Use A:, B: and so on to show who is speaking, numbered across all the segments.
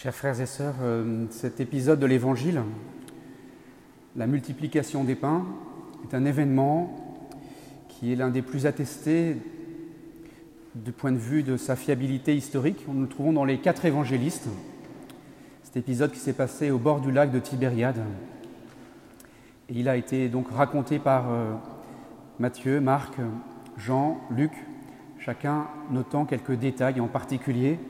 A: Chers frères et sœurs, euh, cet épisode de l'Évangile, la multiplication des pains, est un événement qui est l'un des plus attestés du point de vue de sa fiabilité historique. Nous le trouvons dans les quatre évangélistes. Cet épisode qui s'est passé au bord du lac de Tibériade. Il a été donc raconté par euh, Matthieu, Marc, Jean, Luc, chacun notant quelques détails en particulier.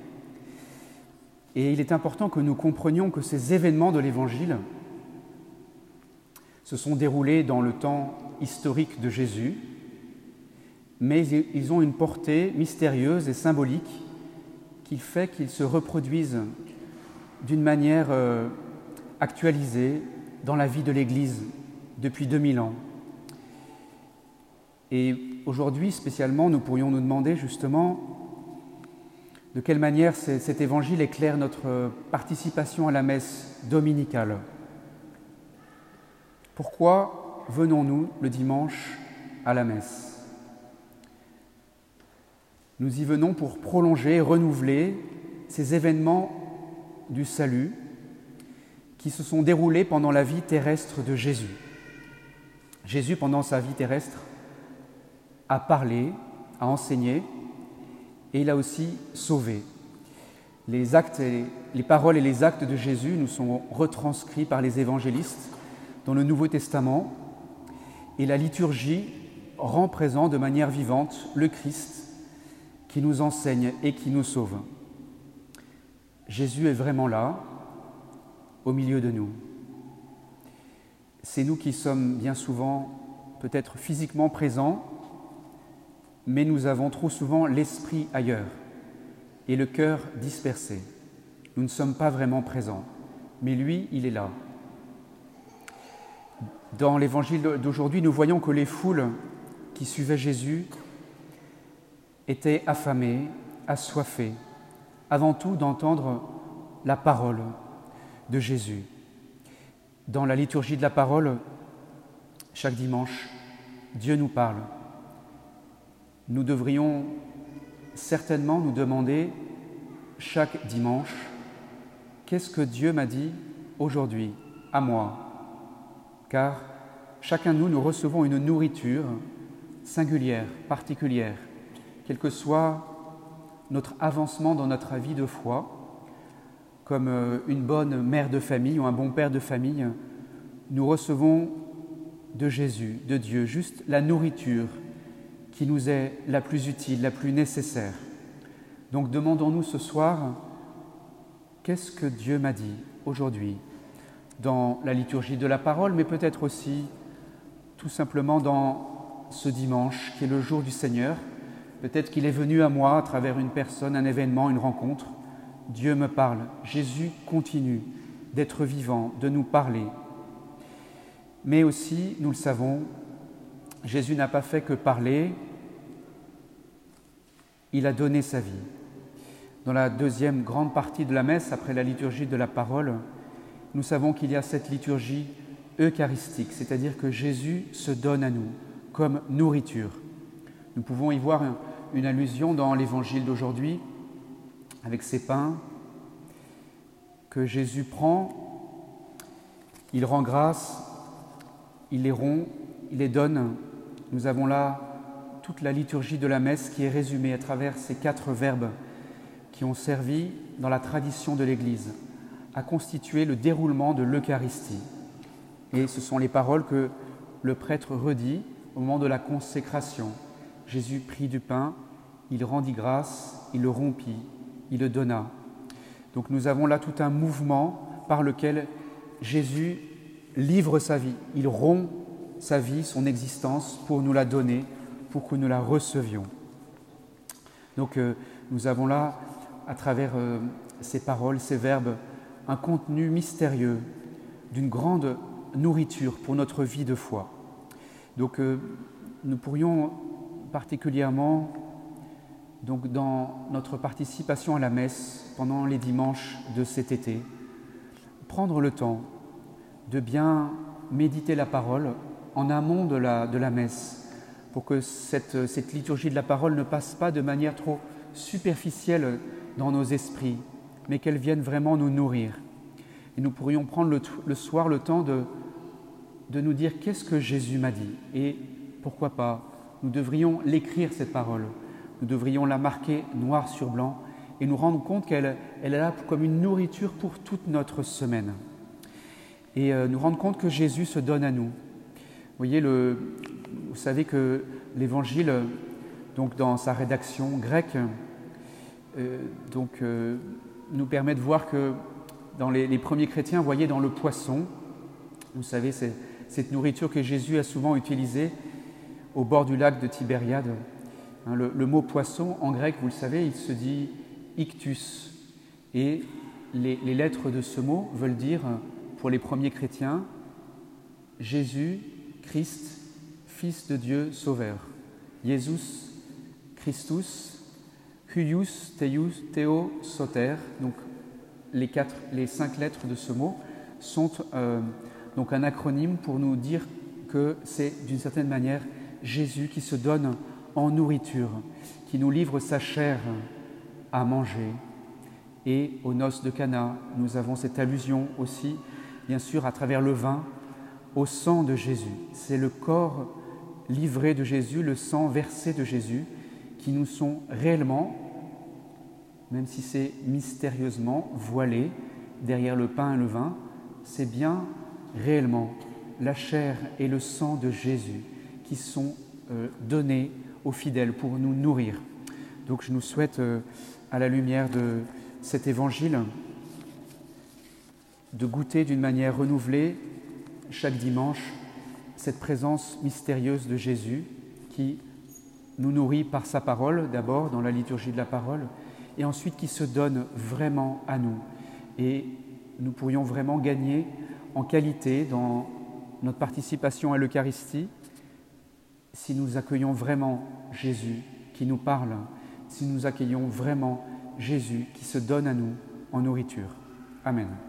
A: Et il est important que nous comprenions que ces événements de l'Évangile se sont déroulés dans le temps historique de Jésus, mais ils ont une portée mystérieuse et symbolique qui fait qu'ils se reproduisent d'une manière euh, actualisée dans la vie de l'Église depuis 2000 ans. Et aujourd'hui spécialement, nous pourrions nous demander justement de quelle manière cet évangile éclaire notre participation à la messe dominicale? Pourquoi venons-nous le dimanche à la messe? Nous y venons pour prolonger, renouveler ces événements du salut qui se sont déroulés pendant la vie terrestre de Jésus. Jésus, pendant sa vie terrestre, a parlé, a enseigné, et il a aussi sauvé. Les actes, les paroles et les actes de Jésus nous sont retranscrits par les évangélistes dans le Nouveau Testament, et la liturgie rend présent de manière vivante le Christ qui nous enseigne et qui nous sauve. Jésus est vraiment là, au milieu de nous. C'est nous qui sommes bien souvent peut-être physiquement présents, mais nous avons trop souvent l'esprit ailleurs et le cœur dispersé. Nous ne sommes pas vraiment présents, mais lui, il est là. Dans l'évangile d'aujourd'hui, nous voyons que les foules qui suivaient Jésus étaient affamés, assoiffés, avant tout d'entendre la parole de Jésus. Dans la liturgie de la parole, chaque dimanche, Dieu nous parle. Nous devrions certainement nous demander chaque dimanche, qu'est-ce que Dieu m'a dit aujourd'hui, à moi? Car chacun de nous, nous recevons une nourriture singulière, particulière, quel que soit notre avancement dans notre vie de foi, comme euh, une bonne mère de famille ou un bon père de famille, nous recevons de Jésus, de Dieu, juste la nourriture qui nous est la plus utile, la plus nécessaire. Donc demandons-nous ce soir, qu'est-ce que Dieu m'a dit aujourd'hui dans la liturgie de la parole, mais peut-être aussi tout simplement dans ce dimanche qui est le jour du Seigneur, Peut-être qu'il est venu à moi à travers une personne, un événement, une rencontre. Dieu me parle. Jésus continue d'être vivant, de nous parler. Mais aussi, nous le savons, Jésus n'a pas fait que parler, il a donné sa vie. Dans la deuxième grande partie de la messe, après la liturgie de la parole, nous savons qu'il y a cette liturgie eucharistique, c'est-à-dire que Jésus se donne à nous comme nourriture. Nous pouvons y voir une allusion dans l'évangile d'aujourd'hui avec ces pains que Jésus prend, il rend grâce, il les rompt, il les donne. Nous avons là toute la liturgie de la messe qui est résumée à travers ces quatre verbes qui ont servi dans la tradition de l'Église à constituer le déroulement de l'Eucharistie. Et ce sont les paroles que le prêtre redit au moment de la consécration, Jésus prit du pain, il rendit grâce, il le rompit, il le donna. Donc nous avons là tout un mouvement par lequel Jésus livre sa vie, il rompt sa vie, son existence pour nous la donner, pour que nous la recevions. Donc euh, nous avons là, à travers euh, ces paroles, ces verbes, un contenu mystérieux d'une grande nourriture pour notre vie de foi. Donc euh, nous pourrions particulièrement donc dans notre participation à la messe pendant les dimanches de cet été, prendre le temps de bien méditer la parole en amont de la, de la messe, pour que cette, cette liturgie de la parole ne passe pas de manière trop superficielle dans nos esprits, mais qu'elles viennent vraiment nous nourrir. Et nous pourrions prendre le, soir le temps de, de nous dire qu'est-ce que Jésus m'a dit. Et pourquoi pas, nous devrions l'écrire, cette parole. Nous devrions la marquer noir sur blanc et nous rendre compte qu'elle elle est là comme une nourriture pour toute notre semaine. Et euh, nous rendre compte que Jésus se donne à nous. Vous voyez, le, vous savez que l'Évangile, donc dans sa rédaction grecque, euh, donc, euh, nous permet de voir que dans les, premiers chrétiens voyaient dans le poisson, vous savez, c'est cette nourriture que Jésus a souvent utilisée au bord du lac de Tibériade. Hein, le, mot poisson, en grec, vous le savez, il se dit ictus. Et les, lettres de ce mot veulent dire, pour les premiers chrétiens, Jésus, Christ, Fils de Dieu, Sauveur. Jesus, Christus, Huius, Teius, Théo, Soter. Donc les, quatre, les cinq lettres de ce mot sont euh, donc un acronyme pour nous dire que c'est d'une certaine manière Jésus qui se donne en nourriture, qui nous livre sa chair à manger. Et aux noces de Cana, nous avons cette allusion aussi, bien sûr, à travers le vin, au sang de Jésus. C'est le corps livré de Jésus, le sang versé de Jésus, qui nous sont réellement, même si c'est mystérieusement voilé derrière le pain et le vin, c'est bien réellement la chair et le sang de Jésus qui sont euh, donnés aux fidèles pour nous nourrir. Donc je nous souhaite, euh, à la lumière de cet évangile, de goûter d'une manière renouvelée chaque dimanche cette présence mystérieuse de Jésus qui nous nourrit par sa parole, d'abord dans la liturgie de la parole, et ensuite qui se donne vraiment à nous. Et nous pourrions vraiment gagner en qualité dans notre participation à l'Eucharistie si nous accueillons vraiment Jésus qui nous parle, si nous accueillons vraiment Jésus qui se donne à nous en nourriture. Amen.